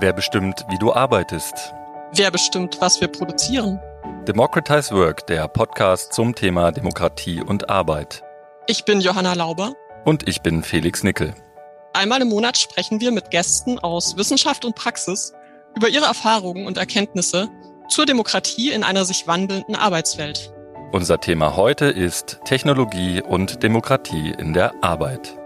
Wer bestimmt, wie du arbeitest? Wer bestimmt, was wir produzieren? Democratize Work, der Podcast zum Thema Demokratie und Arbeit. Ich bin Johanna Lauber. Und ich bin Felix Nickel. Einmal im Monat sprechen wir mit Gästen aus Wissenschaft und Praxis über ihre Erfahrungen und Erkenntnisse zur Demokratie in einer sich wandelnden Arbeitswelt. Unser Thema heute ist Technologie und Demokratie in der Arbeit.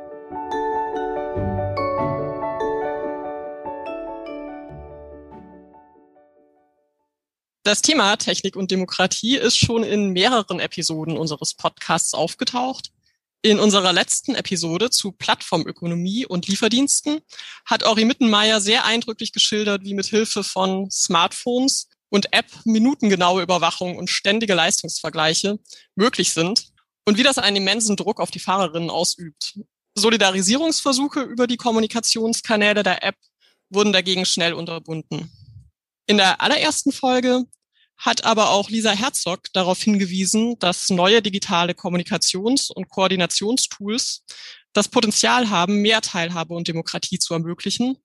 Das Thema Technik und Demokratie ist schon in mehreren Episoden unseres Podcasts aufgetaucht. In unserer letzten Episode zu Plattformökonomie und Lieferdiensten hat Ori Mittenmeier sehr eindrücklich geschildert, wie mit Hilfe von Smartphones und App minutengenaue Überwachung und ständige Leistungsvergleiche möglich sind und wie das einen immensen Druck auf die Fahrerinnen ausübt. Solidarisierungsversuche über die Kommunikationskanäle der App wurden dagegen schnell unterbunden. In der allerersten Folge hat aber auch Lisa Herzog darauf hingewiesen, dass neue digitale Kommunikations- und Koordinationstools das Potenzial haben, mehr Teilhabe und Demokratie zu ermöglichen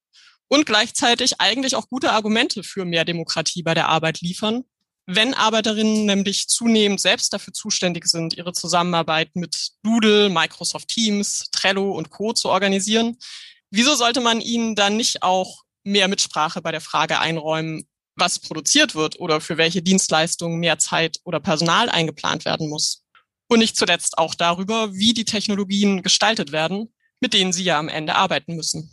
und gleichzeitig eigentlich auch gute Argumente für mehr Demokratie bei der Arbeit liefern, wenn Arbeiterinnen nämlich zunehmend selbst dafür zuständig sind, ihre Zusammenarbeit mit Doodle, Microsoft Teams, Trello und Co. zu organisieren. Wieso sollte man ihnen dann nicht auch mehr Mitsprache bei der Frage einräumen, was produziert wird oder für welche Dienstleistungen mehr Zeit oder Personal eingeplant werden muss. Und nicht zuletzt auch darüber, wie die Technologien gestaltet werden, mit denen sie ja am Ende arbeiten müssen.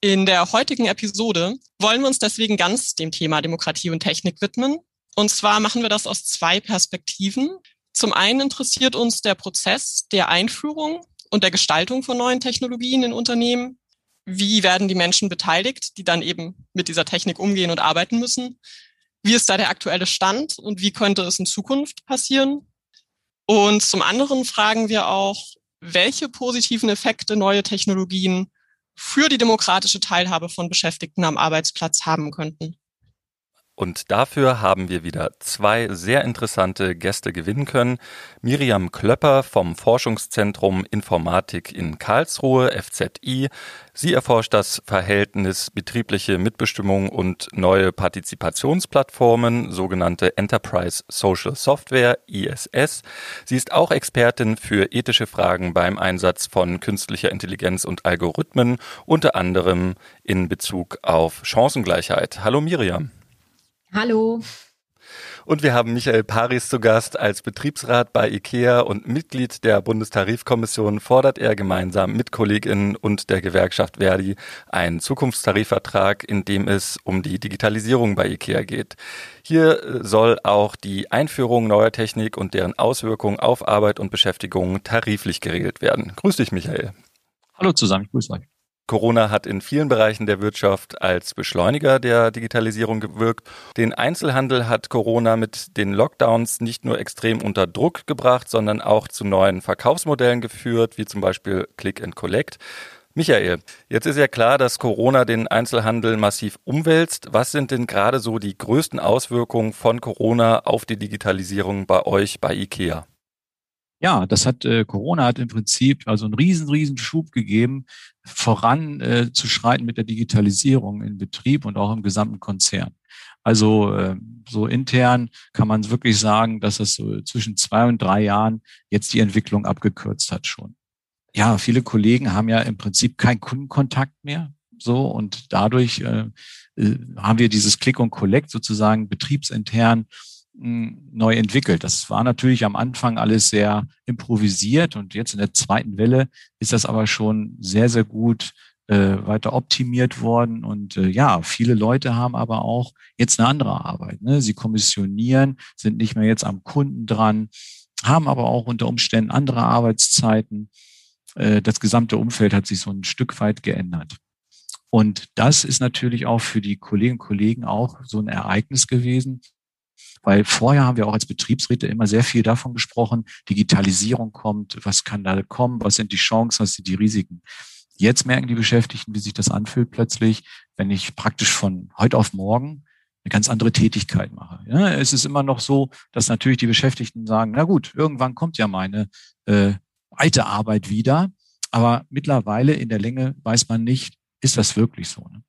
In der heutigen Episode wollen wir uns deswegen ganz dem Thema Demokratie und Technik widmen. Und zwar machen wir das aus zwei Perspektiven. Zum einen interessiert uns der Prozess der Einführung und der Gestaltung von neuen Technologien in Unternehmen wie werden die Menschen beteiligt, die dann eben mit dieser Technik umgehen und arbeiten müssen? Wie ist da der aktuelle Stand und wie könnte es in Zukunft passieren? Und zum anderen fragen wir auch, welche positiven Effekte neue Technologien für die demokratische Teilhabe von Beschäftigten am Arbeitsplatz haben könnten. Und dafür haben wir wieder zwei sehr interessante Gäste gewinnen können. Miriam Klöpper vom Forschungszentrum Informatik in Karlsruhe, FZI. Sie erforscht das Verhältnis betriebliche Mitbestimmung und neue Partizipationsplattformen, sogenannte Enterprise Social Software, ISS. Sie ist auch Expertin für ethische Fragen beim Einsatz von künstlicher Intelligenz und Algorithmen, unter anderem in Bezug auf Chancengleichheit. Hallo Miriam. Hallo. Und wir haben Michael Paris zu Gast als Betriebsrat bei IKEA und Mitglied der Bundestarifkommission fordert er gemeinsam mit Kolleginnen und der Gewerkschaft Verdi einen Zukunftstarifvertrag, in dem es um die Digitalisierung bei IKEA geht. Hier soll auch die Einführung neuer Technik und deren Auswirkungen auf Arbeit und Beschäftigung tariflich geregelt werden. Grüß dich, Michael. Hallo zusammen, ich grüße euch. Corona hat in vielen Bereichen der Wirtschaft als Beschleuniger der Digitalisierung gewirkt. Den Einzelhandel hat Corona mit den Lockdowns nicht nur extrem unter Druck gebracht, sondern auch zu neuen Verkaufsmodellen geführt, wie zum Beispiel Click and Collect. Michael, jetzt ist ja klar, dass Corona den Einzelhandel massiv umwälzt. Was sind denn gerade so die größten Auswirkungen von Corona auf die Digitalisierung bei euch, bei IKEA? Ja, das hat äh, Corona hat im Prinzip also einen riesen, riesen Schub gegeben, voran äh, zu schreiten mit der Digitalisierung in Betrieb und auch im gesamten Konzern. Also äh, so intern kann man wirklich sagen, dass es so zwischen zwei und drei Jahren jetzt die Entwicklung abgekürzt hat schon. Ja, viele Kollegen haben ja im Prinzip keinen Kundenkontakt mehr. So und dadurch äh, äh haben wir dieses Click und Collect sozusagen betriebsintern neu entwickelt. Das war natürlich am Anfang alles sehr improvisiert und jetzt in der zweiten Welle ist das aber schon sehr, sehr gut äh, weiter optimiert worden. Und äh, ja, viele Leute haben aber auch jetzt eine andere Arbeit. Ne? Sie kommissionieren, sind nicht mehr jetzt am Kunden dran, haben aber auch unter Umständen andere Arbeitszeiten. Äh, das gesamte Umfeld hat sich so ein Stück weit geändert. Und das ist natürlich auch für die Kolleginnen und Kollegen auch so ein Ereignis gewesen, weil vorher haben wir auch als Betriebsräte immer sehr viel davon gesprochen, Digitalisierung kommt, was kann da kommen, was sind die Chancen, was sind die Risiken. Jetzt merken die Beschäftigten, wie sich das anfühlt plötzlich, wenn ich praktisch von heute auf morgen eine ganz andere Tätigkeit mache. Ja, es ist immer noch so, dass natürlich die Beschäftigten sagen, na gut, irgendwann kommt ja meine äh, alte Arbeit wieder. Aber mittlerweile in der Länge weiß man nicht, ist das wirklich so. Ne?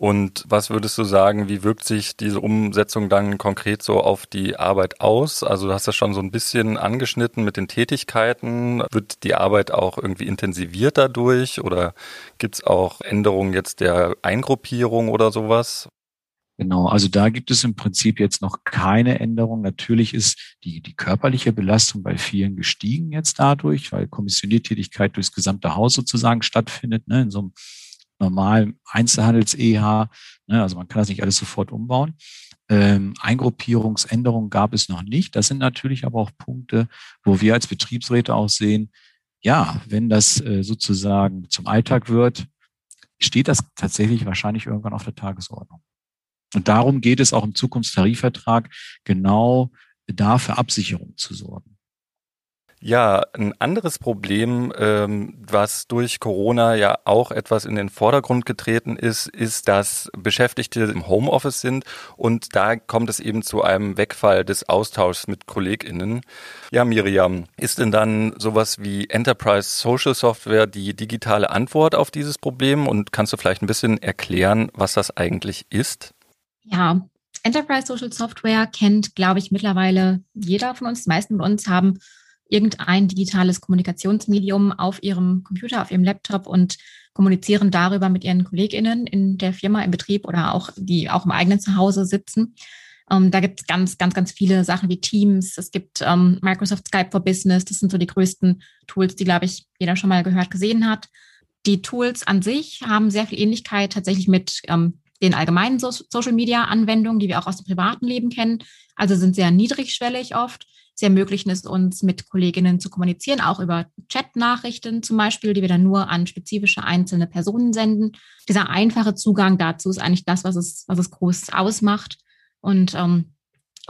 Und was würdest du sagen, wie wirkt sich diese Umsetzung dann konkret so auf die Arbeit aus? Also du hast das schon so ein bisschen angeschnitten mit den Tätigkeiten. Wird die Arbeit auch irgendwie intensiviert dadurch oder gibt es auch Änderungen jetzt der Eingruppierung oder sowas? Genau, also da gibt es im Prinzip jetzt noch keine Änderung. Natürlich ist die, die körperliche Belastung bei vielen gestiegen jetzt dadurch, weil Kommissioniertätigkeit durchs gesamte Haus sozusagen stattfindet, ne, in so einem normalen Einzelhandels-EH. Ne, also man kann das nicht alles sofort umbauen. Ähm, Eingruppierungsänderungen gab es noch nicht. Das sind natürlich aber auch Punkte, wo wir als Betriebsräte auch sehen, ja, wenn das äh, sozusagen zum Alltag wird, steht das tatsächlich wahrscheinlich irgendwann auf der Tagesordnung. Und darum geht es auch im Zukunftstarifvertrag, genau da für Absicherung zu sorgen. Ja, ein anderes Problem, ähm, was durch Corona ja auch etwas in den Vordergrund getreten ist, ist, dass Beschäftigte im Homeoffice sind und da kommt es eben zu einem Wegfall des Austauschs mit KollegInnen. Ja, Miriam, ist denn dann sowas wie Enterprise Social Software die digitale Antwort auf dieses Problem und kannst du vielleicht ein bisschen erklären, was das eigentlich ist? Ja, Enterprise Social Software kennt, glaube ich, mittlerweile jeder von uns. Die meisten von uns haben irgendein digitales Kommunikationsmedium auf ihrem Computer, auf ihrem Laptop und kommunizieren darüber mit ihren KollegInnen in der Firma, im Betrieb oder auch, die auch im eigenen Zuhause sitzen. Ähm, da gibt es ganz, ganz, ganz viele Sachen wie Teams. Es gibt ähm, Microsoft Skype for Business. Das sind so die größten Tools, die, glaube ich, jeder schon mal gehört, gesehen hat. Die Tools an sich haben sehr viel Ähnlichkeit tatsächlich mit ähm, den allgemeinen so Social-Media-Anwendungen, die wir auch aus dem privaten Leben kennen. Also sind sehr niedrigschwellig oft. Sie ermöglichen es uns, mit Kolleginnen zu kommunizieren, auch über Chat-Nachrichten zum Beispiel, die wir dann nur an spezifische einzelne Personen senden. Dieser einfache Zugang dazu ist eigentlich das, was es, was es groß ausmacht. Und ähm,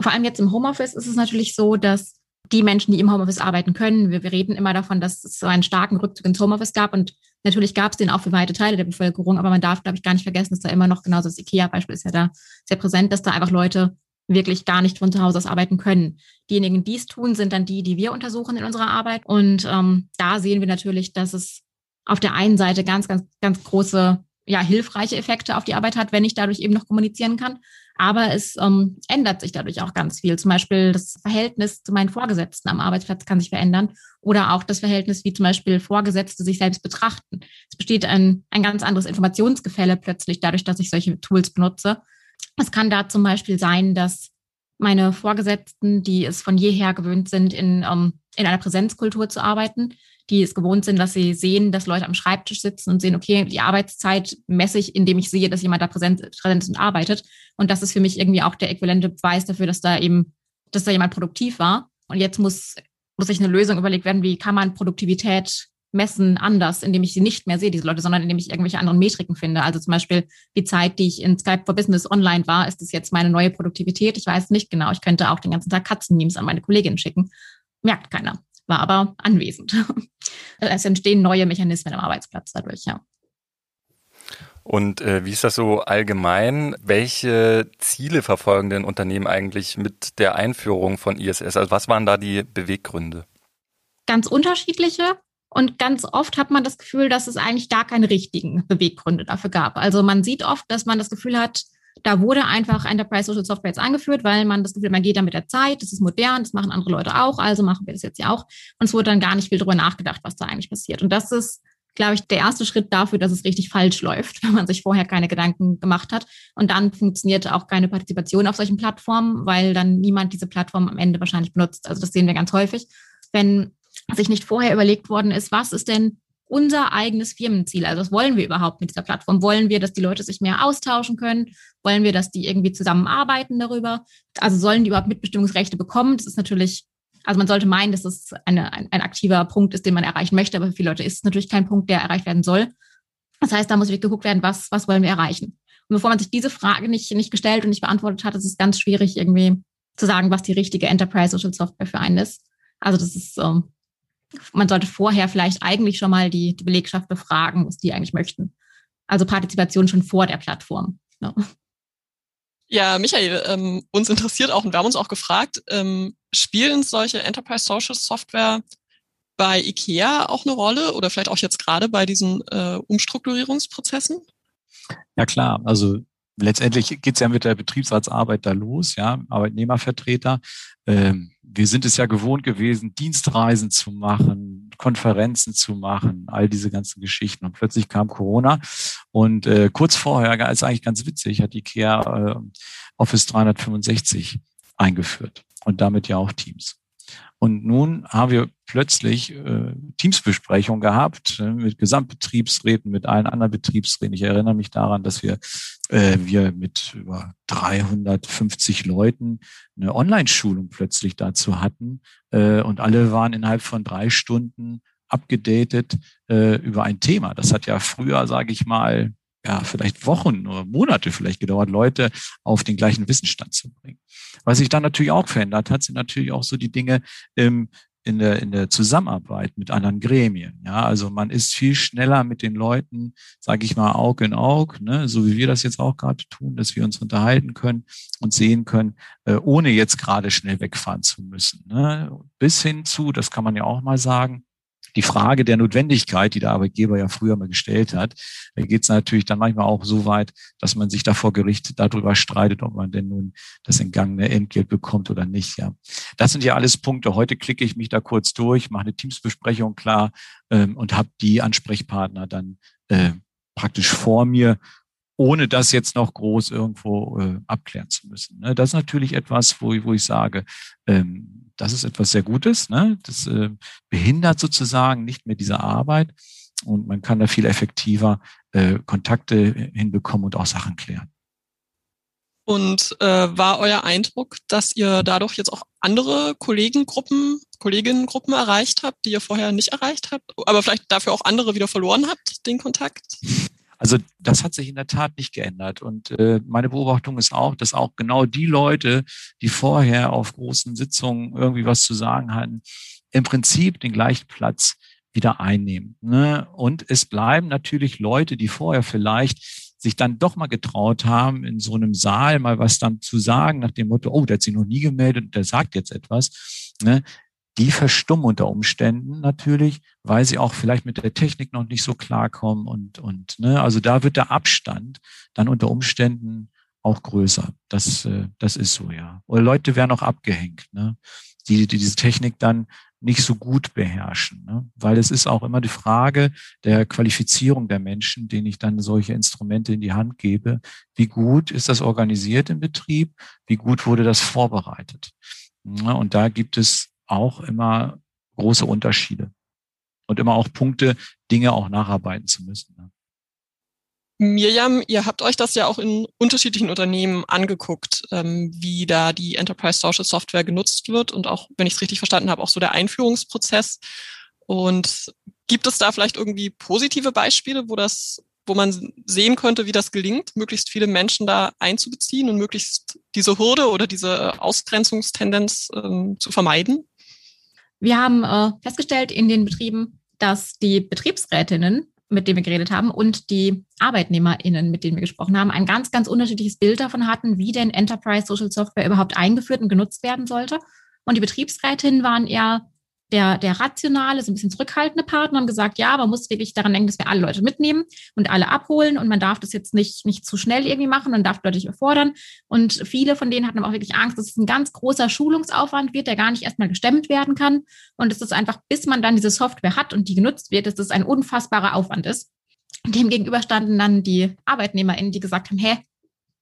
vor allem jetzt im Homeoffice ist es natürlich so, dass die Menschen, die im Homeoffice arbeiten können, wir, wir reden immer davon, dass es so einen starken Rückzug ins Homeoffice gab und Natürlich gab es den auch für weite Teile der Bevölkerung, aber man darf, glaube ich, gar nicht vergessen, dass da immer noch, genauso das IKEA-Beispiel ist ja da sehr präsent, dass da einfach Leute wirklich gar nicht von zu Hause aus arbeiten können. Diejenigen, die es tun, sind dann die, die wir untersuchen in unserer Arbeit. Und ähm, da sehen wir natürlich, dass es auf der einen Seite ganz, ganz, ganz große, ja, hilfreiche Effekte auf die Arbeit hat, wenn ich dadurch eben noch kommunizieren kann. Aber es ähm, ändert sich dadurch auch ganz viel. Zum Beispiel das Verhältnis zu meinen Vorgesetzten am Arbeitsplatz kann sich verändern oder auch das Verhältnis, wie zum Beispiel Vorgesetzte sich selbst betrachten. Es besteht ein, ein ganz anderes Informationsgefälle plötzlich dadurch, dass ich solche Tools benutze. Es kann da zum Beispiel sein, dass meine Vorgesetzten, die es von jeher gewöhnt sind, in, ähm, in einer Präsenzkultur zu arbeiten, die es gewohnt sind, dass sie sehen, dass Leute am Schreibtisch sitzen und sehen, okay, die Arbeitszeit messe ich, indem ich sehe, dass jemand da präsent, präsent ist und arbeitet. Und das ist für mich irgendwie auch der äquivalente Beweis dafür, dass da eben, dass da jemand produktiv war. Und jetzt muss, muss sich eine Lösung überlegt werden, wie kann man Produktivität messen anders, indem ich sie nicht mehr sehe, diese Leute, sondern indem ich irgendwelche anderen Metriken finde. Also zum Beispiel die Zeit, die ich in Skype for Business online war, ist das jetzt meine neue Produktivität? Ich weiß nicht genau. Ich könnte auch den ganzen Tag Katzenmemes an meine Kollegin schicken. Merkt keiner war aber anwesend. es entstehen neue Mechanismen am Arbeitsplatz dadurch, ja. Und äh, wie ist das so allgemein? Welche Ziele verfolgen denn Unternehmen eigentlich mit der Einführung von ISS? Also was waren da die Beweggründe? Ganz unterschiedliche. Und ganz oft hat man das Gefühl, dass es eigentlich gar keine richtigen Beweggründe dafür gab. Also man sieht oft, dass man das Gefühl hat, da wurde einfach Enterprise Social Software jetzt angeführt, weil man das Gefühl, man geht da mit der Zeit, das ist modern, das machen andere Leute auch, also machen wir das jetzt ja auch. Und es wurde dann gar nicht viel darüber nachgedacht, was da eigentlich passiert. Und das ist, glaube ich, der erste Schritt dafür, dass es richtig falsch läuft, wenn man sich vorher keine Gedanken gemacht hat. Und dann funktioniert auch keine Partizipation auf solchen Plattformen, weil dann niemand diese Plattform am Ende wahrscheinlich benutzt. Also das sehen wir ganz häufig. Wenn sich nicht vorher überlegt worden ist, was ist denn unser eigenes Firmenziel. Also was wollen wir überhaupt mit dieser Plattform? Wollen wir, dass die Leute sich mehr austauschen können? Wollen wir, dass die irgendwie zusammenarbeiten darüber? Also sollen die überhaupt Mitbestimmungsrechte bekommen? Das ist natürlich, also man sollte meinen, dass es eine, ein, ein aktiver Punkt ist, den man erreichen möchte, aber für viele Leute ist es natürlich kein Punkt, der erreicht werden soll. Das heißt, da muss wirklich geguckt werden, was, was wollen wir erreichen? Und bevor man sich diese Frage nicht, nicht gestellt und nicht beantwortet hat, ist es ganz schwierig, irgendwie zu sagen, was die richtige Enterprise Social Software für einen ist. Also das ist, ähm, man sollte vorher vielleicht eigentlich schon mal die, die Belegschaft befragen, was die eigentlich möchten. Also Partizipation schon vor der Plattform. Ja. Ja, Michael, ähm, uns interessiert auch und wir haben uns auch gefragt, ähm, spielen solche Enterprise Social Software bei IKEA auch eine Rolle oder vielleicht auch jetzt gerade bei diesen äh, Umstrukturierungsprozessen? Ja klar, also letztendlich geht es ja mit der Betriebsratsarbeit da los, ja, Arbeitnehmervertreter. Ähm, wir sind es ja gewohnt gewesen, Dienstreisen zu machen, Konferenzen zu machen, all diese ganzen Geschichten. Und plötzlich kam Corona und äh, kurz vorher, ist eigentlich ganz witzig, hat IKEA äh, Office 365 eingeführt und damit ja auch Teams. Und nun haben wir plötzlich äh, Teamsbesprechungen gehabt äh, mit Gesamtbetriebsräten, mit allen anderen Betriebsräten. Ich erinnere mich daran, dass wir, äh, wir mit über 350 Leuten eine Online-Schulung plötzlich dazu hatten. Äh, und alle waren innerhalb von drei Stunden abgedatet äh, über ein Thema. Das hat ja früher, sage ich mal, ja, vielleicht Wochen oder Monate vielleicht gedauert, Leute auf den gleichen Wissensstand zu bringen. Was sich dann natürlich auch verändert hat, sind natürlich auch so die Dinge im, in der, in der Zusammenarbeit mit anderen Gremien. Ja, also man ist viel schneller mit den Leuten, sage ich mal, Auge in Auge, ne, so wie wir das jetzt auch gerade tun, dass wir uns unterhalten können und sehen können, äh, ohne jetzt gerade schnell wegfahren zu müssen. Ne. Bis hin zu, das kann man ja auch mal sagen, die Frage der Notwendigkeit, die der Arbeitgeber ja früher mal gestellt hat, da geht es natürlich dann manchmal auch so weit, dass man sich da vor Gericht darüber streitet, ob man denn nun das entgangene Entgelt bekommt oder nicht. Ja, das sind ja alles Punkte. Heute klicke ich mich da kurz durch, mache eine Teamsbesprechung klar ähm, und habe die Ansprechpartner dann äh, praktisch vor mir ohne das jetzt noch groß irgendwo äh, abklären zu müssen. Ne? Das ist natürlich etwas, wo, wo ich sage, ähm, das ist etwas sehr Gutes. Ne? Das äh, behindert sozusagen nicht mehr diese Arbeit und man kann da viel effektiver äh, Kontakte hinbekommen und auch Sachen klären. Und äh, war euer Eindruck, dass ihr dadurch jetzt auch andere Kollegengruppen, Kolleginnengruppen erreicht habt, die ihr vorher nicht erreicht habt, aber vielleicht dafür auch andere wieder verloren habt, den Kontakt? Also das hat sich in der Tat nicht geändert. Und äh, meine Beobachtung ist auch, dass auch genau die Leute, die vorher auf großen Sitzungen irgendwie was zu sagen hatten, im Prinzip den gleichen Platz wieder einnehmen. Ne? Und es bleiben natürlich Leute, die vorher vielleicht sich dann doch mal getraut haben, in so einem Saal mal was dann zu sagen, nach dem Motto, oh, der hat sich noch nie gemeldet und der sagt jetzt etwas. Ne? Die verstummen unter Umständen natürlich, weil sie auch vielleicht mit der Technik noch nicht so klarkommen und, und ne, also da wird der Abstand dann unter Umständen auch größer. Das, äh, das ist so, ja. Oder Leute werden auch abgehängt, ne, die, die diese Technik dann nicht so gut beherrschen, ne? weil es ist auch immer die Frage der Qualifizierung der Menschen, denen ich dann solche Instrumente in die Hand gebe. Wie gut ist das organisiert im Betrieb? Wie gut wurde das vorbereitet? Ja, und da gibt es auch immer große Unterschiede und immer auch Punkte, Dinge auch nacharbeiten zu müssen. Ne? Mirjam, ihr habt euch das ja auch in unterschiedlichen Unternehmen angeguckt, ähm, wie da die Enterprise Social Software genutzt wird und auch, wenn ich es richtig verstanden habe, auch so der Einführungsprozess. Und gibt es da vielleicht irgendwie positive Beispiele, wo das, wo man sehen könnte, wie das gelingt, möglichst viele Menschen da einzubeziehen und möglichst diese Hürde oder diese Ausgrenzungstendenz ähm, zu vermeiden? Wir haben äh, festgestellt in den Betrieben, dass die Betriebsrätinnen, mit denen wir geredet haben, und die ArbeitnehmerInnen, mit denen wir gesprochen haben, ein ganz, ganz unterschiedliches Bild davon hatten, wie denn Enterprise Social Software überhaupt eingeführt und genutzt werden sollte. Und die Betriebsrätinnen waren eher der, der rationale, so ein bisschen zurückhaltende Partner haben gesagt, ja, man muss wirklich daran denken, dass wir alle Leute mitnehmen und alle abholen und man darf das jetzt nicht, nicht zu schnell irgendwie machen, man darf Leute nicht überfordern. Und viele von denen hatten aber auch wirklich Angst, dass es ein ganz großer Schulungsaufwand wird, der gar nicht erstmal gestemmt werden kann. Und es ist einfach, bis man dann diese Software hat und die genutzt wird, dass das ein unfassbarer Aufwand ist. Dem gegenüber standen dann die ArbeitnehmerInnen, die gesagt haben, hä,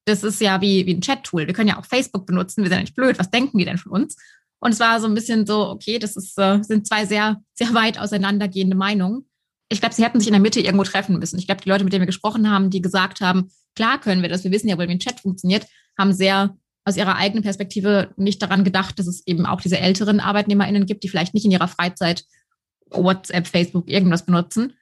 das ist ja wie, wie ein Chat-Tool. Wir können ja auch Facebook benutzen, wir sind ja nicht blöd, was denken die denn von uns? Und es war so ein bisschen so, okay, das ist, äh, sind zwei sehr, sehr weit auseinandergehende Meinungen. Ich glaube, sie hätten sich in der Mitte irgendwo treffen müssen. Ich glaube, die Leute, mit denen wir gesprochen haben, die gesagt haben, klar können wir das, wir wissen ja wohl, wie ein Chat funktioniert, haben sehr aus ihrer eigenen Perspektive nicht daran gedacht, dass es eben auch diese älteren ArbeitnehmerInnen gibt, die vielleicht nicht in ihrer Freizeit WhatsApp, Facebook, irgendwas benutzen.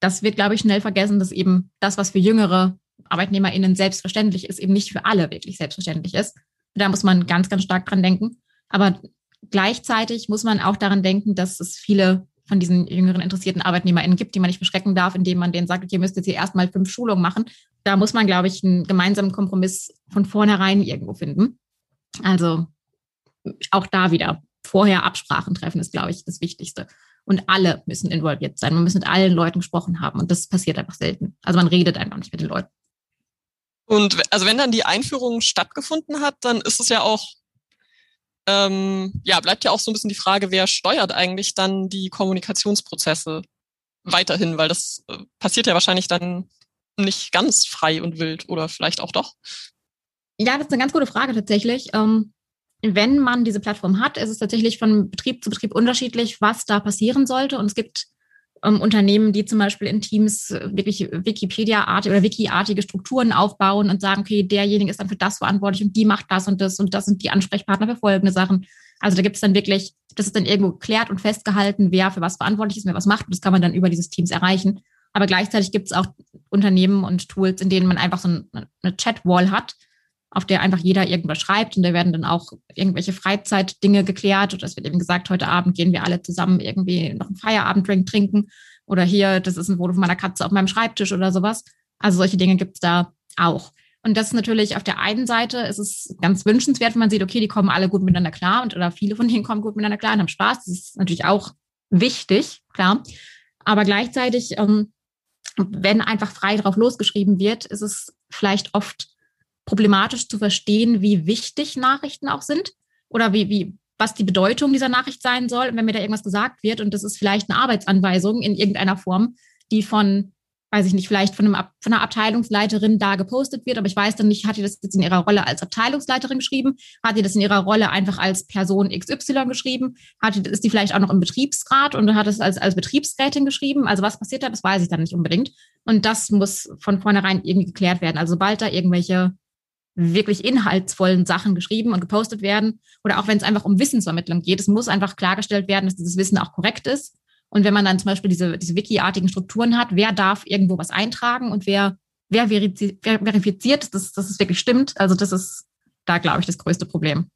Das wird, glaube ich, schnell vergessen, dass eben das, was für jüngere ArbeitnehmerInnen selbstverständlich ist, eben nicht für alle wirklich selbstverständlich ist. Da muss man ganz, ganz stark dran denken. Aber Gleichzeitig muss man auch daran denken, dass es viele von diesen jüngeren interessierten ArbeitnehmerInnen gibt, die man nicht beschrecken darf, indem man denen sagt, okay, ihr müsst jetzt hier erstmal fünf Schulungen machen. Da muss man, glaube ich, einen gemeinsamen Kompromiss von vornherein irgendwo finden. Also auch da wieder vorher Absprachen treffen ist, glaube ich, das Wichtigste. Und alle müssen involviert sein. Man muss mit allen Leuten gesprochen haben. Und das passiert einfach selten. Also man redet einfach nicht mit den Leuten. Und also wenn dann die Einführung stattgefunden hat, dann ist es ja auch, ähm, ja, bleibt ja auch so ein bisschen die Frage, wer steuert eigentlich dann die Kommunikationsprozesse weiterhin, weil das äh, passiert ja wahrscheinlich dann nicht ganz frei und wild oder vielleicht auch doch. Ja, das ist eine ganz gute Frage tatsächlich. Ähm, wenn man diese Plattform hat, ist es tatsächlich von Betrieb zu Betrieb unterschiedlich, was da passieren sollte. Und es gibt ähm, Unternehmen, die zum Beispiel in Teams äh, wirklich Wikipedia-artige oder Wiki-artige Strukturen aufbauen und sagen, okay, derjenige ist dann für das verantwortlich und die macht das und das und das sind die Ansprechpartner für folgende Sachen. Also da gibt es dann wirklich, das ist dann irgendwo geklärt und festgehalten, wer für was verantwortlich ist, wer was macht. Und das kann man dann über dieses Teams erreichen. Aber gleichzeitig gibt es auch Unternehmen und Tools, in denen man einfach so eine Chat-Wall hat, auf der einfach jeder irgendwas schreibt und da werden dann auch irgendwelche Freizeitdinge geklärt oder es wird eben gesagt, heute Abend gehen wir alle zusammen irgendwie noch einen Feierabenddrink trinken oder hier, das ist ein Foto von meiner Katze auf meinem Schreibtisch oder sowas. Also solche Dinge gibt es da auch. Und das ist natürlich auf der einen Seite ist es ganz wünschenswert, wenn man sieht, okay, die kommen alle gut miteinander klar und oder viele von denen kommen gut miteinander klar und haben Spaß. Das ist natürlich auch wichtig, klar. Aber gleichzeitig, ähm, wenn einfach frei drauf losgeschrieben wird, ist es vielleicht oft problematisch zu verstehen, wie wichtig Nachrichten auch sind oder wie, wie, was die Bedeutung dieser Nachricht sein soll. Wenn mir da irgendwas gesagt wird und das ist vielleicht eine Arbeitsanweisung in irgendeiner Form, die von, weiß ich nicht, vielleicht von, einem, von einer Abteilungsleiterin da gepostet wird, aber ich weiß dann nicht, hat die das jetzt in ihrer Rolle als Abteilungsleiterin geschrieben? Hat die das in ihrer Rolle einfach als Person XY geschrieben? Hat die, ist die vielleicht auch noch im Betriebsrat und hat es als, als Betriebsrätin geschrieben? Also was passiert da, das weiß ich dann nicht unbedingt. Und das muss von vornherein irgendwie geklärt werden. Also sobald da irgendwelche wirklich inhaltsvollen Sachen geschrieben und gepostet werden. Oder auch wenn es einfach um Wissensvermittlung geht. Es muss einfach klargestellt werden, dass dieses Wissen auch korrekt ist. Und wenn man dann zum Beispiel diese, diese Wiki-artigen Strukturen hat, wer darf irgendwo was eintragen und wer, wer, verifiziert, dass, dass es wirklich stimmt. Also das ist da, glaube ich, das größte Problem.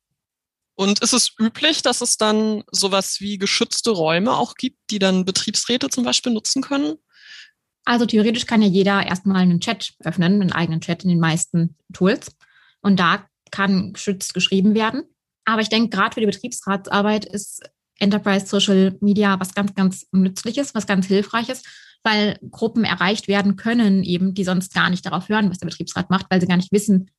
Und ist es üblich, dass es dann sowas wie geschützte Räume auch gibt, die dann Betriebsräte zum Beispiel nutzen können? Also theoretisch kann ja jeder erstmal einen Chat öffnen, einen eigenen Chat in den meisten Tools. Und da kann geschützt geschrieben werden. Aber ich denke, gerade für die Betriebsratsarbeit ist Enterprise Social Media was ganz, ganz Nützliches, was ganz Hilfreiches, weil Gruppen erreicht werden können, eben, die sonst gar nicht darauf hören, was der Betriebsrat macht, weil sie gar nicht wissen,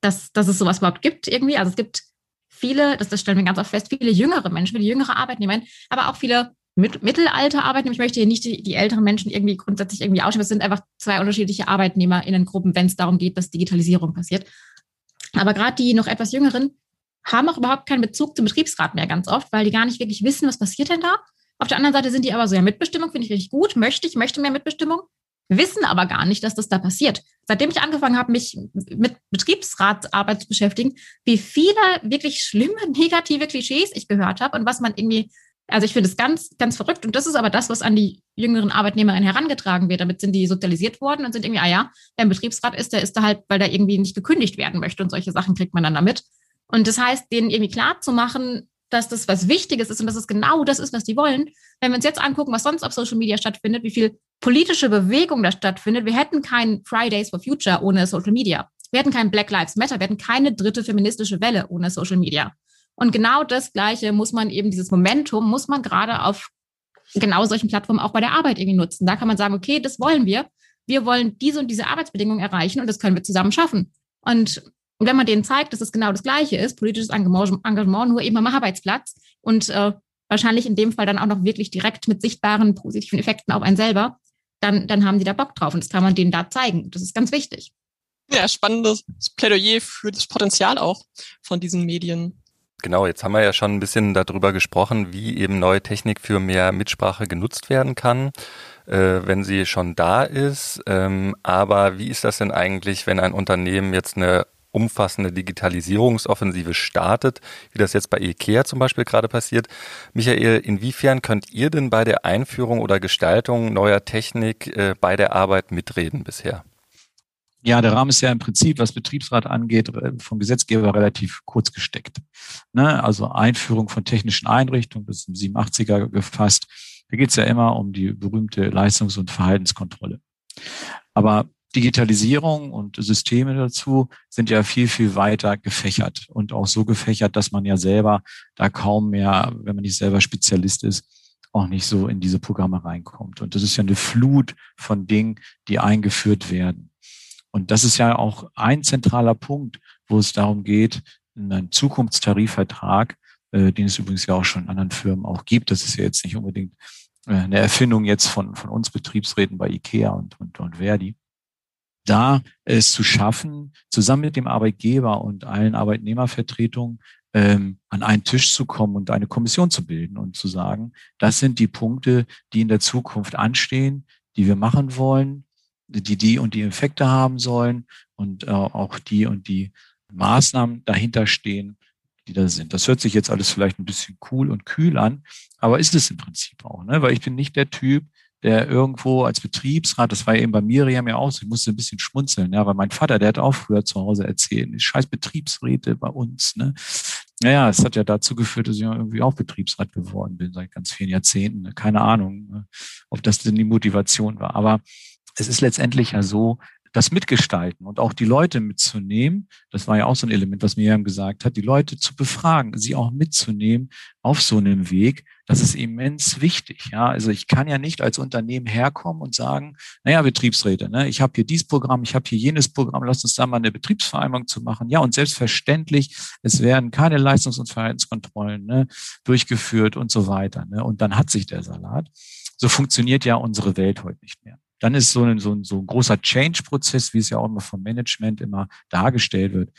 dass, dass es sowas überhaupt gibt irgendwie. Also es gibt viele, das, das stellen wir ganz oft fest, viele jüngere Menschen, viele jüngere Arbeitnehmer, aber auch viele mit, Mittelalter Arbeitnehmer. Ich möchte hier nicht die, die, älteren Menschen irgendwie grundsätzlich irgendwie ausschließen. Es sind einfach zwei unterschiedliche ArbeitnehmerInnengruppen, wenn es darum geht, dass Digitalisierung passiert. Aber gerade die noch etwas jüngeren haben auch überhaupt keinen Bezug zum Betriebsrat mehr ganz oft, weil die gar nicht wirklich wissen, was passiert denn da. Auf der anderen Seite sind die aber so, ja, Mitbestimmung finde ich richtig gut, möchte ich, möchte mehr Mitbestimmung, wissen aber gar nicht, dass das da passiert. Seitdem ich angefangen habe, mich mit Betriebsratsarbeit zu beschäftigen, wie viele wirklich schlimme, negative Klischees ich gehört habe und was man irgendwie also ich finde es ganz, ganz verrückt. Und das ist aber das, was an die jüngeren Arbeitnehmerinnen herangetragen wird. Damit sind die sozialisiert worden und sind irgendwie, ah ja, wer im Betriebsrat ist, der ist da halt, weil der irgendwie nicht gekündigt werden möchte und solche Sachen kriegt man dann damit. Und das heißt, denen irgendwie klar zu machen, dass das was Wichtiges ist und dass es genau das ist, was die wollen. Wenn wir uns jetzt angucken, was sonst auf Social Media stattfindet, wie viel politische Bewegung da stattfindet, wir hätten kein Fridays for Future ohne Social Media. Wir hätten kein Black Lives Matter, wir hätten keine dritte feministische Welle ohne Social Media. Und genau das Gleiche muss man eben, dieses Momentum muss man gerade auf genau solchen Plattformen auch bei der Arbeit irgendwie nutzen. Da kann man sagen, okay, das wollen wir. Wir wollen diese und diese Arbeitsbedingungen erreichen und das können wir zusammen schaffen. Und wenn man denen zeigt, dass es genau das Gleiche ist, politisches Engagement, nur eben am Arbeitsplatz und äh, wahrscheinlich in dem Fall dann auch noch wirklich direkt mit sichtbaren positiven Effekten auf einen selber, dann, dann haben die da Bock drauf und das kann man denen da zeigen. Das ist ganz wichtig. Ja, spannendes Plädoyer für das Potenzial auch von diesen Medien. Genau, jetzt haben wir ja schon ein bisschen darüber gesprochen, wie eben neue Technik für mehr Mitsprache genutzt werden kann, äh, wenn sie schon da ist. Ähm, aber wie ist das denn eigentlich, wenn ein Unternehmen jetzt eine umfassende Digitalisierungsoffensive startet, wie das jetzt bei IKEA zum Beispiel gerade passiert. Michael, inwiefern könnt ihr denn bei der Einführung oder Gestaltung neuer Technik äh, bei der Arbeit mitreden bisher? Ja, der Rahmen ist ja im Prinzip, was Betriebsrat angeht, vom Gesetzgeber relativ kurz gesteckt. Ne? Also Einführung von technischen Einrichtungen, das ist im 87er gefasst. Da geht es ja immer um die berühmte Leistungs- und Verhaltenskontrolle. Aber Digitalisierung und Systeme dazu sind ja viel, viel weiter gefächert und auch so gefächert, dass man ja selber da kaum mehr, wenn man nicht selber Spezialist ist, auch nicht so in diese Programme reinkommt. Und das ist ja eine Flut von Dingen, die eingeführt werden. Und das ist ja auch ein zentraler Punkt, wo es darum geht, in einen Zukunftstarifvertrag, äh, den es übrigens ja auch schon in anderen Firmen auch gibt. Das ist ja jetzt nicht unbedingt äh, eine Erfindung jetzt von, von uns Betriebsräten bei IKEA und, und, und Verdi. Da es zu schaffen, zusammen mit dem Arbeitgeber und allen Arbeitnehmervertretungen ähm, an einen Tisch zu kommen und eine Kommission zu bilden und zu sagen, das sind die Punkte, die in der Zukunft anstehen, die wir machen wollen, die die und die Effekte haben sollen und äh, auch die und die Maßnahmen dahinter stehen, die da sind. Das hört sich jetzt alles vielleicht ein bisschen cool und kühl an, aber ist es im Prinzip auch, ne? weil ich bin nicht der Typ, der irgendwo als Betriebsrat, das war eben bei Miriam ja auch so, ich musste ein bisschen schmunzeln, ja, weil mein Vater, der hat auch früher zu Hause erzählt, scheiß Betriebsräte bei uns, ne. Naja, es hat ja dazu geführt, dass ich irgendwie auch Betriebsrat geworden bin seit ganz vielen Jahrzehnten. Ne? Keine Ahnung, ne? ob das denn die Motivation war. Aber es ist letztendlich ja so, das mitgestalten und auch die Leute mitzunehmen. Das war ja auch so ein Element, was Miriam gesagt hat, die Leute zu befragen, sie auch mitzunehmen auf so einem Weg. Das ist immens wichtig. Ja, also ich kann ja nicht als Unternehmen herkommen und sagen, naja, Betriebsräte, ne, ich habe hier dieses Programm, ich habe hier jenes Programm, lass uns da mal eine Betriebsvereinbarung zu machen. Ja, und selbstverständlich, es werden keine Leistungs- und Verhaltenskontrollen ne, durchgeführt und so weiter. Ne, und dann hat sich der Salat. So funktioniert ja unsere Welt heute nicht mehr dann ist so ein, so ein, so ein großer Change-Prozess, wie es ja auch immer vom Management immer dargestellt wird,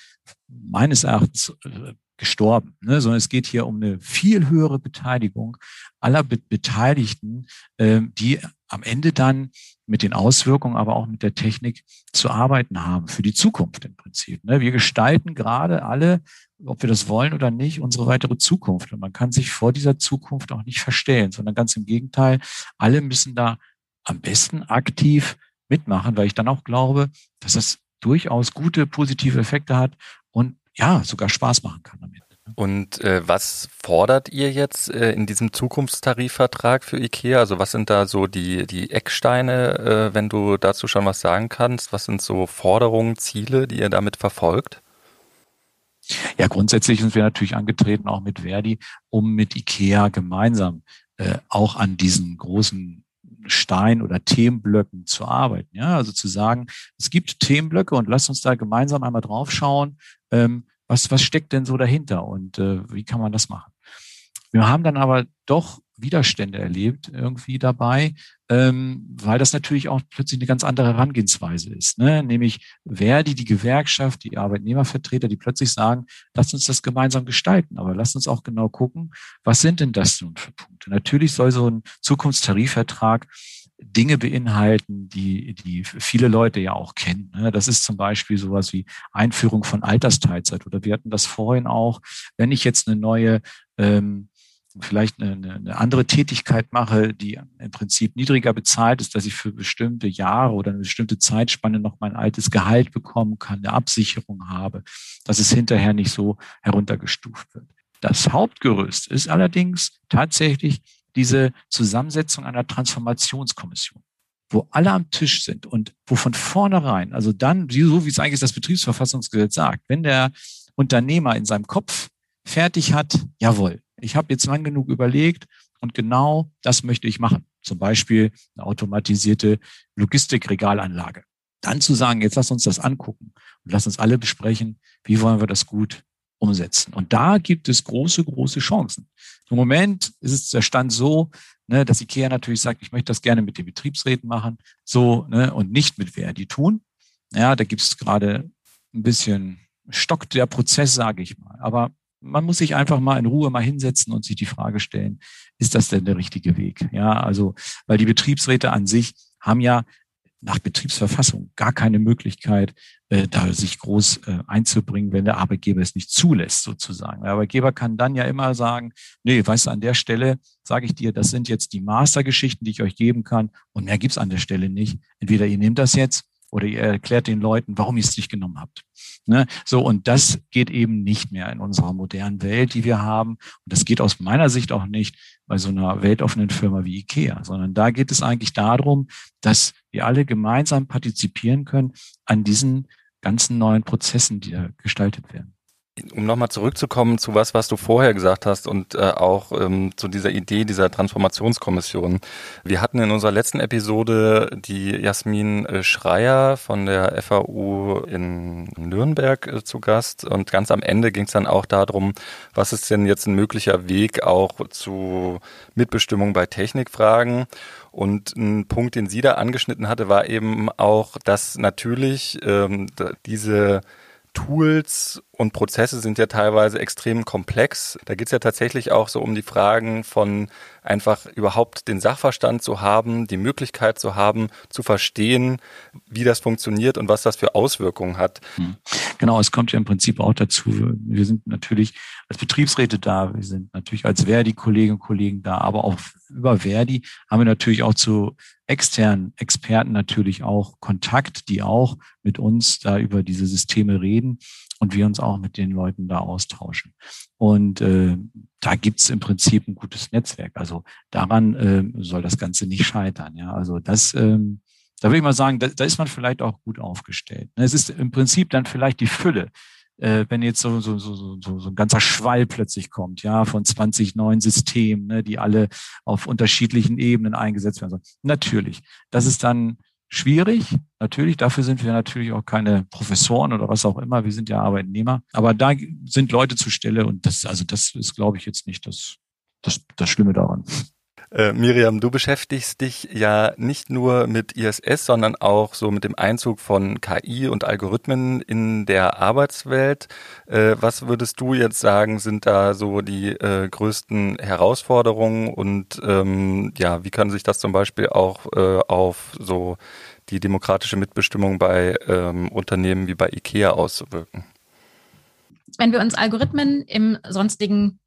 meines Erachtens äh, gestorben, ne? sondern es geht hier um eine viel höhere Beteiligung aller Be Beteiligten, äh, die am Ende dann mit den Auswirkungen, aber auch mit der Technik zu arbeiten haben für die Zukunft im Prinzip. Ne? Wir gestalten gerade alle, ob wir das wollen oder nicht, unsere weitere Zukunft. Und man kann sich vor dieser Zukunft auch nicht verstellen, sondern ganz im Gegenteil, alle müssen da am besten aktiv mitmachen, weil ich dann auch glaube, dass das durchaus gute positive Effekte hat und ja, sogar Spaß machen kann damit. Ne? Und äh, was fordert ihr jetzt äh, in diesem Zukunftstarifvertrag für IKEA? Also was sind da so die, die Ecksteine, äh, wenn du dazu schon was sagen kannst? Was sind so Forderungen, Ziele, die ihr damit verfolgt? Ja, grundsätzlich sind wir natürlich angetreten, auch mit Verdi, um mit IKEA gemeinsam äh, auch an diesen großen Stein oder Themenblöcken zu arbeiten. Ja, also zu sagen, es gibt Themenblöcke und lasst uns da gemeinsam einmal drauf schauen, ähm, was, was steckt denn so dahinter und äh, wie kann man das machen? Wir haben dann aber doch Widerstände erlebt irgendwie dabei, ähm, weil das natürlich auch plötzlich eine ganz andere Herangehensweise ist. Ne? Nämlich Verdi, die Gewerkschaft, die Arbeitnehmervertreter, die plötzlich sagen, lasst uns das gemeinsam gestalten, aber lasst uns auch genau gucken, was sind denn das nun für Punkte? Natürlich soll so ein Zukunftstarifvertrag Dinge beinhalten, die, die viele Leute ja auch kennen. Ne? Das ist zum Beispiel sowas wie Einführung von Altersteilzeit oder wir hatten das vorhin auch, wenn ich jetzt eine neue ähm, vielleicht eine, eine andere Tätigkeit mache, die im Prinzip niedriger bezahlt ist, dass ich für bestimmte Jahre oder eine bestimmte Zeitspanne noch mein altes Gehalt bekommen kann, eine Absicherung habe, dass es hinterher nicht so heruntergestuft wird. Das Hauptgerüst ist allerdings tatsächlich diese Zusammensetzung einer Transformationskommission, wo alle am Tisch sind und wo von vornherein, also dann, so wie es eigentlich das Betriebsverfassungsgesetz sagt, wenn der Unternehmer in seinem Kopf fertig hat, jawohl, ich habe jetzt lang genug überlegt und genau das möchte ich machen. Zum Beispiel eine automatisierte Logistikregalanlage. Dann zu sagen, jetzt lass uns das angucken und lass uns alle besprechen, wie wollen wir das gut umsetzen. Und da gibt es große, große Chancen. Im Moment ist es der Stand so, ne, dass IKEA natürlich sagt, ich möchte das gerne mit den Betriebsräten machen, so ne, und nicht mit Verdi tun. Ja, da gibt es gerade ein bisschen stockt der Prozess, sage ich mal. Aber man muss sich einfach mal in Ruhe mal hinsetzen und sich die Frage stellen, ist das denn der richtige Weg? Ja, also, weil die Betriebsräte an sich haben ja nach Betriebsverfassung gar keine Möglichkeit, äh, da sich groß äh, einzubringen, wenn der Arbeitgeber es nicht zulässt, sozusagen. Der Arbeitgeber kann dann ja immer sagen, nee, weißt du, an der Stelle sage ich dir, das sind jetzt die Mastergeschichten, die ich euch geben kann und mehr gibt's an der Stelle nicht. Entweder ihr nehmt das jetzt oder ihr erklärt den Leuten, warum ihr es nicht genommen habt. Ne? So, und das geht eben nicht mehr in unserer modernen Welt, die wir haben. Und das geht aus meiner Sicht auch nicht bei so einer weltoffenen Firma wie IKEA, sondern da geht es eigentlich darum, dass wir alle gemeinsam partizipieren können an diesen ganzen neuen Prozessen, die da gestaltet werden. Um nochmal zurückzukommen zu was, was du vorher gesagt hast und äh, auch ähm, zu dieser Idee dieser Transformationskommission. Wir hatten in unserer letzten Episode die Jasmin äh, Schreier von der FAU in Nürnberg äh, zu Gast und ganz am Ende ging es dann auch darum, was ist denn jetzt ein möglicher Weg auch zu Mitbestimmung bei Technikfragen. Und ein Punkt, den sie da angeschnitten hatte, war eben auch, dass natürlich ähm, diese Tools und Prozesse sind ja teilweise extrem komplex. Da geht es ja tatsächlich auch so um die Fragen von einfach überhaupt den Sachverstand zu haben, die Möglichkeit zu haben, zu verstehen, wie das funktioniert und was das für Auswirkungen hat. Hm. Genau, es kommt ja im Prinzip auch dazu. Wir sind natürlich als Betriebsräte da, wir sind natürlich als Verdi-Kolleginnen und Kollegen da, aber auch über Verdi haben wir natürlich auch zu externen Experten natürlich auch Kontakt, die auch mit uns da über diese Systeme reden und wir uns auch mit den Leuten da austauschen. Und äh, da gibt's im Prinzip ein gutes Netzwerk. Also daran äh, soll das Ganze nicht scheitern. Ja, also das, ähm, da würde ich mal sagen, da, da ist man vielleicht auch gut aufgestellt. Es ist im Prinzip dann vielleicht die Fülle, äh, wenn jetzt so, so, so, so, so ein ganzer Schwall plötzlich kommt, ja, von 20 neuen Systemen, ne, die alle auf unterschiedlichen Ebenen eingesetzt werden sollen. Natürlich, das ist dann schwierig. Natürlich, dafür sind wir natürlich auch keine Professoren oder was auch immer. Wir sind ja Arbeitnehmer. Aber da sind Leute zur Stelle und das, also das ist, glaube ich, jetzt nicht das, das, das Schlimme daran. Äh, Miriam, du beschäftigst dich ja nicht nur mit ISS, sondern auch so mit dem Einzug von KI und Algorithmen in der Arbeitswelt. Äh, was würdest du jetzt sagen, sind da so die äh, größten Herausforderungen und ähm, ja, wie kann sich das zum Beispiel auch äh, auf so die demokratische Mitbestimmung bei ähm, Unternehmen wie bei IKEA auswirken? Wenn wir uns Algorithmen im sonstigen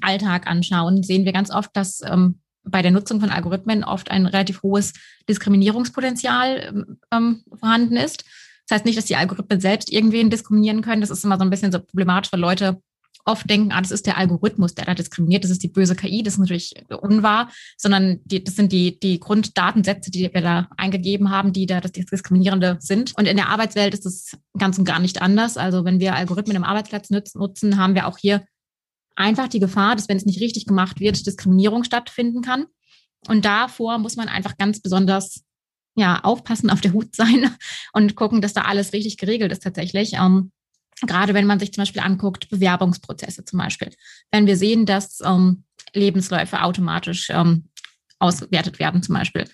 Alltag anschauen, sehen wir ganz oft, dass ähm, bei der Nutzung von Algorithmen oft ein relativ hohes Diskriminierungspotenzial ähm, vorhanden ist. Das heißt nicht, dass die Algorithmen selbst irgendwen diskriminieren können. Das ist immer so ein bisschen so problematisch, weil Leute oft denken, ah, das ist der Algorithmus, der da diskriminiert, das ist die böse KI, das ist natürlich unwahr, sondern die, das sind die, die Grunddatensätze, die wir da eingegeben haben, die da das Diskriminierende sind. Und in der Arbeitswelt ist es ganz und gar nicht anders. Also wenn wir Algorithmen im Arbeitsplatz nutzen, haben wir auch hier einfach die Gefahr, dass wenn es nicht richtig gemacht wird, Diskriminierung stattfinden kann. Und davor muss man einfach ganz besonders ja, aufpassen, auf der Hut sein und gucken, dass da alles richtig geregelt ist tatsächlich. Ähm, gerade wenn man sich zum Beispiel anguckt, Bewerbungsprozesse zum Beispiel. Wenn wir sehen, dass ähm, Lebensläufe automatisch ähm, ausgewertet werden zum Beispiel.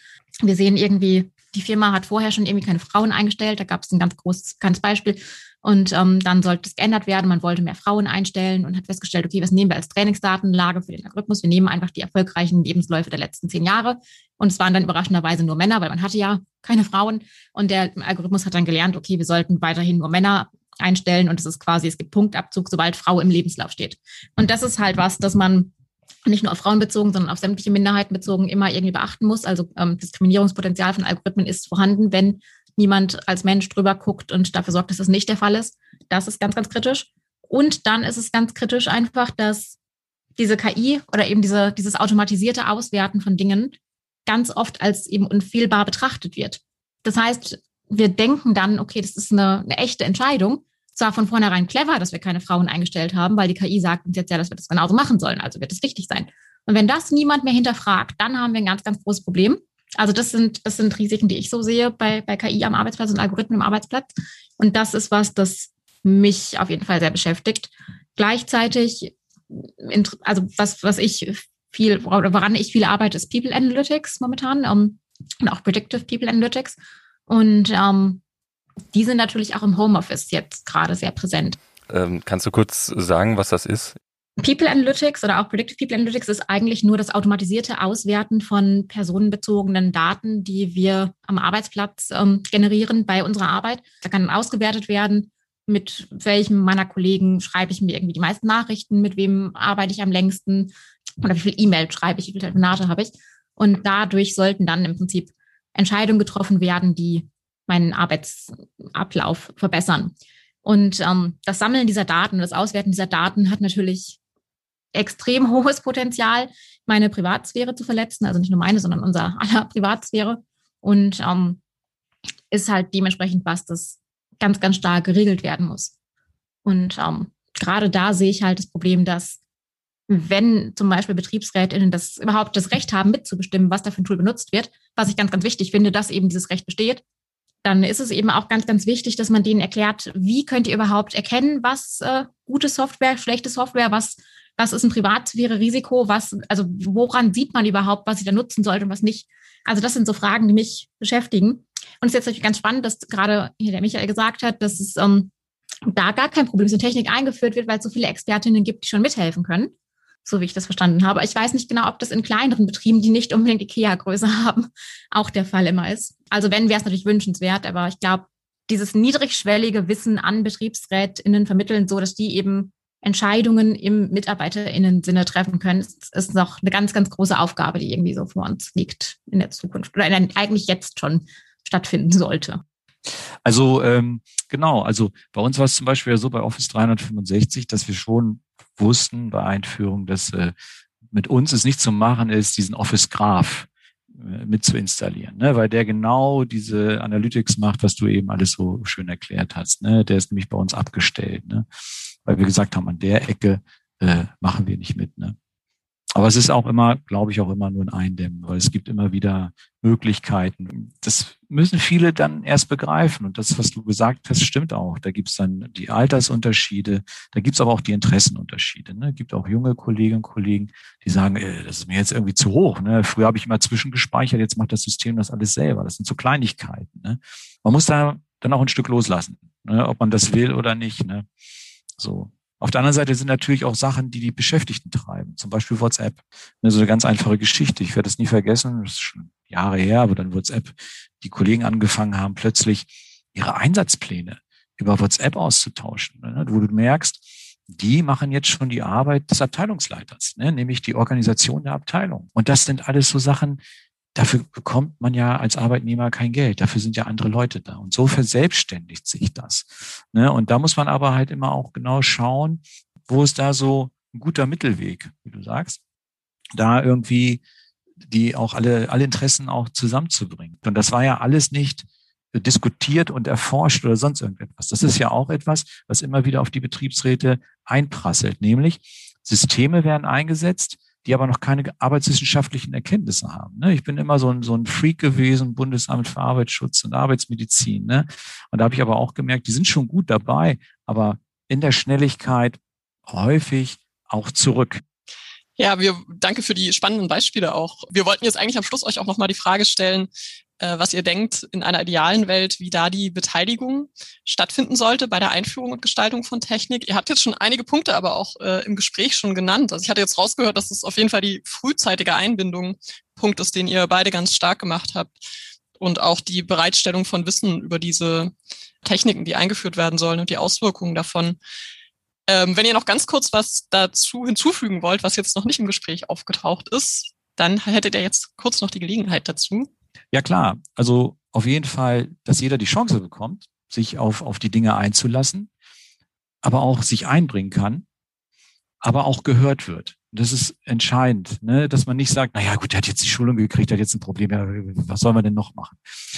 Wir sehen irgendwie, die Firma hat vorher schon irgendwie keine Frauen eingestellt. Da gab es ein ganz großes, ganz Beispiel. Und ähm, dann sollte es geändert werden. Man wollte mehr Frauen einstellen und hat festgestellt, okay, was nehmen wir als Trainingsdatenlage für den Algorithmus? Wir nehmen einfach die erfolgreichen Lebensläufe der letzten zehn Jahre. Und es waren dann überraschenderweise nur Männer, weil man hatte ja keine Frauen. Und der Algorithmus hat dann gelernt, okay, wir sollten weiterhin nur Männer einstellen. Und es ist quasi, es gibt Punktabzug, sobald Frau im Lebenslauf steht. Und das ist halt was, dass man nicht nur auf Frauen bezogen, sondern auf sämtliche Minderheiten bezogen immer irgendwie beachten muss. Also ähm, Diskriminierungspotenzial von Algorithmen ist vorhanden, wenn niemand als Mensch drüber guckt und dafür sorgt, dass das nicht der Fall ist. Das ist ganz, ganz kritisch. Und dann ist es ganz kritisch einfach, dass diese KI oder eben diese, dieses automatisierte Auswerten von Dingen ganz oft als eben unfehlbar betrachtet wird. Das heißt, wir denken dann, okay, das ist eine, eine echte Entscheidung. Zwar von vornherein clever, dass wir keine Frauen eingestellt haben, weil die KI sagt uns jetzt ja, dass wir das genauso machen sollen, also wird es richtig sein. Und wenn das niemand mehr hinterfragt, dann haben wir ein ganz, ganz großes Problem. Also das sind, das sind Risiken, die ich so sehe bei, bei KI am Arbeitsplatz und Algorithmen am Arbeitsplatz. Und das ist was, das mich auf jeden Fall sehr beschäftigt. Gleichzeitig, also was, was ich viel, woran ich viel arbeite, ist People Analytics momentan um, ähm, und auch Predictive People Analytics. Und ähm, die sind natürlich auch im Homeoffice jetzt gerade sehr präsent. Ähm, kannst du kurz sagen, was das ist? People Analytics oder auch Predictive People Analytics ist eigentlich nur das automatisierte Auswerten von personenbezogenen Daten, die wir am Arbeitsplatz ähm, generieren bei unserer Arbeit. Da kann ausgewertet werden, mit welchem meiner Kollegen schreibe ich mir irgendwie die meisten Nachrichten, mit wem arbeite ich am längsten oder wie viel E-Mail schreibe ich, wie viele Telefonate habe ich. Und dadurch sollten dann im Prinzip Entscheidungen getroffen werden, die meinen Arbeitsablauf verbessern. Und ähm, das Sammeln dieser Daten, das Auswerten dieser Daten hat natürlich extrem hohes Potenzial, meine Privatsphäre zu verletzen, also nicht nur meine, sondern unser aller Privatsphäre. Und ähm, ist halt dementsprechend was, das ganz, ganz stark geregelt werden muss. Und ähm, gerade da sehe ich halt das Problem, dass wenn zum Beispiel BetriebsrätInnen das überhaupt das Recht haben, mitzubestimmen, was da für ein Tool benutzt wird, was ich ganz, ganz wichtig finde, dass eben dieses Recht besteht, dann ist es eben auch ganz, ganz wichtig, dass man denen erklärt, wie könnt ihr überhaupt erkennen, was äh, gute Software, schlechte Software, was, was ist ein Privatsphäre-Risiko, was, also woran sieht man überhaupt, was sie da nutzen sollte und was nicht. Also das sind so Fragen, die mich beschäftigen. Und es ist jetzt natürlich ganz spannend, dass gerade hier der Michael gesagt hat, dass es ähm, da gar kein Problem ist, eine Technik eingeführt wird, weil es so viele Expertinnen gibt, die schon mithelfen können so wie ich das verstanden habe. Ich weiß nicht genau, ob das in kleineren Betrieben, die nicht unbedingt IKEA-Größe haben, auch der Fall immer ist. Also wenn, wäre es natürlich wünschenswert, aber ich glaube, dieses niedrigschwellige Wissen an BetriebsrätInnen vermitteln, so dass die eben Entscheidungen im MitarbeiterInnen-Sinne treffen können, ist, ist noch eine ganz, ganz große Aufgabe, die irgendwie so vor uns liegt in der Zukunft oder eigentlich jetzt schon stattfinden sollte. Also ähm, genau, also bei uns war es zum Beispiel so bei Office 365, dass wir schon wussten bei Einführung, dass äh, mit uns es nicht zu machen ist, diesen Office Graph äh, mit zu installieren, ne? weil der genau diese Analytics macht, was du eben alles so schön erklärt hast. Ne? Der ist nämlich bei uns abgestellt, ne? weil wir gesagt haben, an der Ecke äh, machen wir nicht mit. Ne? Aber es ist auch immer, glaube ich, auch immer nur ein Eindämmen, weil es gibt immer wieder Möglichkeiten. Das müssen viele dann erst begreifen. Und das, was du gesagt hast, stimmt auch. Da gibt es dann die Altersunterschiede, da gibt es aber auch die Interessenunterschiede. Ne? Es gibt auch junge Kolleginnen und Kollegen, die sagen, äh, das ist mir jetzt irgendwie zu hoch. Ne? Früher habe ich immer zwischengespeichert, jetzt macht das System das alles selber. Das sind so Kleinigkeiten. Ne? Man muss da dann auch ein Stück loslassen, ne? ob man das will oder nicht. Ne? So. Auf der anderen Seite sind natürlich auch Sachen, die die Beschäftigten treiben, zum Beispiel WhatsApp. Ne, so eine ganz einfache Geschichte. Ich werde das nie vergessen, das ist schon Jahre her, aber dann WhatsApp, die Kollegen angefangen haben, plötzlich ihre Einsatzpläne über WhatsApp auszutauschen, ne, wo du merkst, die machen jetzt schon die Arbeit des Abteilungsleiters, ne, nämlich die Organisation der Abteilung. Und das sind alles so Sachen, dafür bekommt man ja als Arbeitnehmer kein Geld. Dafür sind ja andere Leute da. Und so verselbstständigt sich das. Ne? Und da muss man aber halt immer auch genau schauen, wo ist da so ein guter Mittelweg, wie du sagst, da irgendwie die auch alle, alle Interessen auch zusammenzubringen. Und das war ja alles nicht diskutiert und erforscht oder sonst irgendetwas. Das ist ja auch etwas, was immer wieder auf die Betriebsräte einprasselt, nämlich Systeme werden eingesetzt, die aber noch keine arbeitswissenschaftlichen Erkenntnisse haben. Ne? Ich bin immer so ein, so ein Freak gewesen, Bundesamt für Arbeitsschutz und Arbeitsmedizin. Ne? Und da habe ich aber auch gemerkt, die sind schon gut dabei, aber in der Schnelligkeit häufig auch zurück. Ja, wir danke für die spannenden Beispiele auch. Wir wollten jetzt eigentlich am Schluss euch auch nochmal die Frage stellen, äh, was ihr denkt in einer idealen Welt, wie da die Beteiligung stattfinden sollte bei der Einführung und Gestaltung von Technik. Ihr habt jetzt schon einige Punkte aber auch äh, im Gespräch schon genannt. Also ich hatte jetzt rausgehört, dass es auf jeden Fall die frühzeitige Einbindung Punkt ist, den ihr beide ganz stark gemacht habt. Und auch die Bereitstellung von Wissen über diese Techniken, die eingeführt werden sollen und die Auswirkungen davon. Ähm, wenn ihr noch ganz kurz was dazu hinzufügen wollt, was jetzt noch nicht im Gespräch aufgetaucht ist, dann hättet ihr jetzt kurz noch die Gelegenheit dazu. Ja klar, also auf jeden Fall, dass jeder die Chance bekommt, sich auf, auf die Dinge einzulassen, aber auch sich einbringen kann, aber auch gehört wird. Das ist entscheidend, ne? dass man nicht sagt, na ja, gut, der hat jetzt die Schulung gekriegt, der hat jetzt ein Problem, ja, was sollen wir denn noch machen?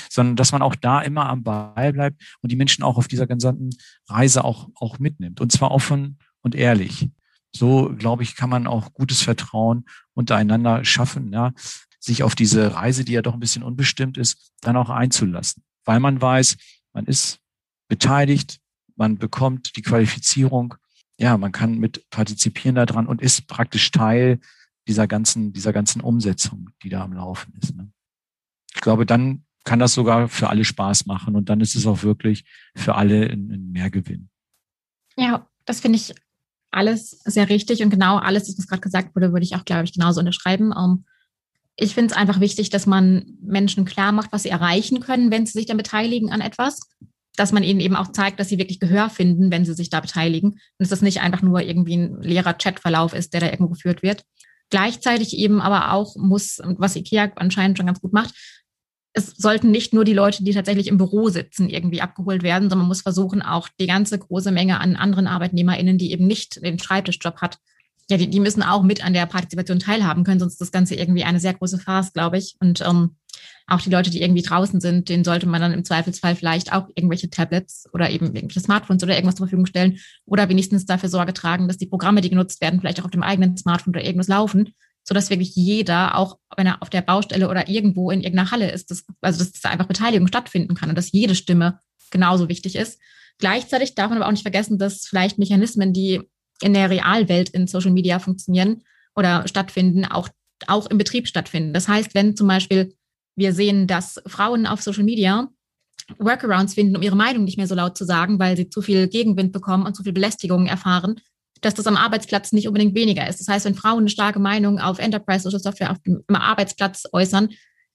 Sondern dass man auch da immer am Ball bleibt und die Menschen auch auf dieser gesamten Reise auch, auch mitnimmt. Und zwar offen und ehrlich. So, glaube ich, kann man auch gutes Vertrauen untereinander schaffen. Ja? sich auf diese Reise, die ja doch ein bisschen unbestimmt ist, dann auch einzulassen. Weil man weiß, man ist beteiligt, man bekommt die Qualifizierung, ja, man kann mit partizipieren daran und ist praktisch Teil dieser ganzen, dieser ganzen Umsetzung, die da am Laufen ist. Ne? Ich glaube, dann kann das sogar für alle Spaß machen und dann ist es auch wirklich für alle ein, Mehrgewinn. Ja, das finde ich alles sehr richtig und genau alles, was gerade gesagt wurde, würde ich auch, glaube ich, genauso unterschreiben. Um, ich finde es einfach wichtig, dass man Menschen klar macht, was sie erreichen können, wenn sie sich dann beteiligen an etwas. Dass man ihnen eben auch zeigt, dass sie wirklich Gehör finden, wenn sie sich da beteiligen. Und dass das nicht einfach nur irgendwie ein leerer Chatverlauf ist, der da irgendwo geführt wird. Gleichzeitig eben aber auch muss, was IKEA anscheinend schon ganz gut macht, es sollten nicht nur die Leute, die tatsächlich im Büro sitzen, irgendwie abgeholt werden, sondern man muss versuchen, auch die ganze große Menge an anderen ArbeitnehmerInnen, die eben nicht den Schreibtischjob hat, ja, die, die müssen auch mit an der Partizipation teilhaben können, sonst ist das Ganze irgendwie eine sehr große Farce, glaube ich. Und ähm, auch die Leute, die irgendwie draußen sind, denen sollte man dann im Zweifelsfall vielleicht auch irgendwelche Tablets oder eben irgendwelche Smartphones oder irgendwas zur Verfügung stellen oder wenigstens dafür Sorge tragen, dass die Programme, die genutzt werden, vielleicht auch auf dem eigenen Smartphone oder irgendwas laufen, sodass wirklich jeder, auch wenn er auf der Baustelle oder irgendwo in irgendeiner Halle ist, das, also dass da einfach Beteiligung stattfinden kann und dass jede Stimme genauso wichtig ist. Gleichzeitig darf man aber auch nicht vergessen, dass vielleicht Mechanismen, die in der Realwelt in Social Media funktionieren oder stattfinden, auch, auch im Betrieb stattfinden. Das heißt, wenn zum Beispiel wir sehen, dass Frauen auf Social Media Workarounds finden, um ihre Meinung nicht mehr so laut zu sagen, weil sie zu viel Gegenwind bekommen und zu viel Belästigung erfahren, dass das am Arbeitsplatz nicht unbedingt weniger ist. Das heißt, wenn Frauen eine starke Meinung auf Enterprise Social Software auf dem, Arbeitsplatz äußern,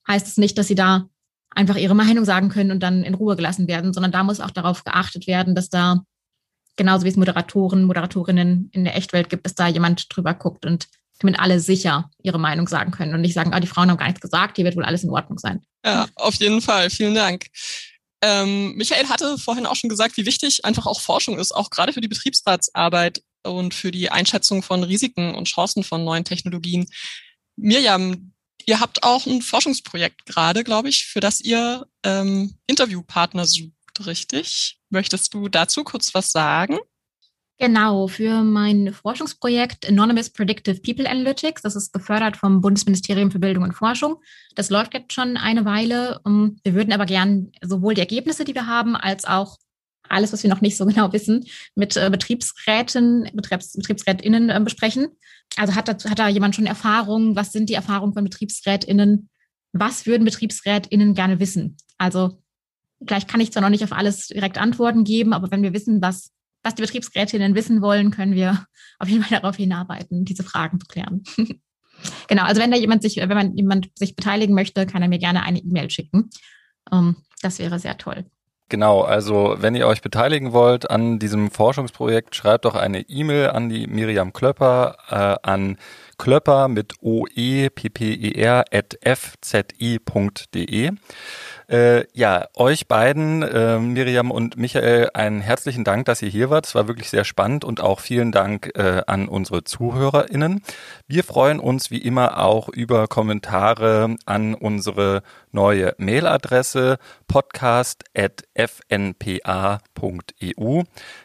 heißt es das nicht, dass sie da einfach ihre Meinung sagen können und dann in Ruhe gelassen werden, sondern da muss auch darauf geachtet werden, dass da genauso wie es Moderatoren, Moderatorinnen in der Echtwelt gibt, dass da jemand drüber guckt und damit alle sicher ihre Meinung sagen können und nicht sagen, ah, die Frauen haben gar nichts gesagt, hier wird wohl alles in Ordnung sein. Ja, auf jeden Fall. Vielen Dank. Ähm, Michael hatte vorhin auch schon gesagt, wie wichtig einfach auch Forschung ist, auch gerade für die Betriebsratsarbeit und für die Einschätzung von Risiken und Chancen von neuen Technologien. Mirjam, ihr habt auch ein Forschungsprojekt gerade, glaube ich, für das ihr ähm, Interviewpartner sucht, richtig? Möchtest du dazu kurz was sagen? Genau, für mein Forschungsprojekt Anonymous Predictive People Analytics. Das ist gefördert vom Bundesministerium für Bildung und Forschung. Das läuft jetzt schon eine Weile. Ähm, wir würden aber gern sowohl die Ergebnisse, die wir haben, als auch alles, was wir noch nicht so genau wissen, mit äh, Betriebsräten, Betriebs, BetriebsrätInnen äh, besprechen. Also hat, dazu, hat da jemand schon Erfahrungen? Was sind die Erfahrungen von BetriebsrätInnen? Was würden BetriebsrätInnen gerne wissen? Also vielleicht kann ich zwar noch nicht auf alles direkt Antworten geben, aber wenn wir wissen, was was die Betriebsrätinnen wissen wollen, können wir auf jeden Fall darauf hinarbeiten, diese Fragen zu klären. genau, also wenn da jemand sich, wenn man jemand sich beteiligen möchte, kann er mir gerne eine E-Mail schicken. Um, ähm, das wäre sehr toll. Genau, also wenn ihr euch beteiligen wollt an diesem Forschungsprojekt, schreibt doch eine E-Mail an die Miriam Klöpper äh, an klöpper mit oe pper at fzi.de. Äh, ja, euch beiden, äh, Miriam und Michael, einen herzlichen Dank, dass ihr hier wart. Es war wirklich sehr spannend und auch vielen Dank äh, an unsere ZuhörerInnen. Wir freuen uns wie immer auch über Kommentare an unsere neue Mailadresse podcast.fnpa.eu.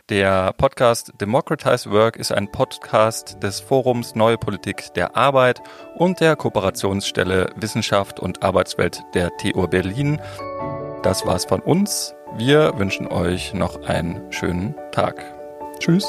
Der Podcast Democratize Work ist ein Podcast des Forums Neue Politik der Arbeit und der Kooperationsstelle Wissenschaft und Arbeitswelt der TU Berlin. Das war's von uns. Wir wünschen euch noch einen schönen Tag. Tschüss.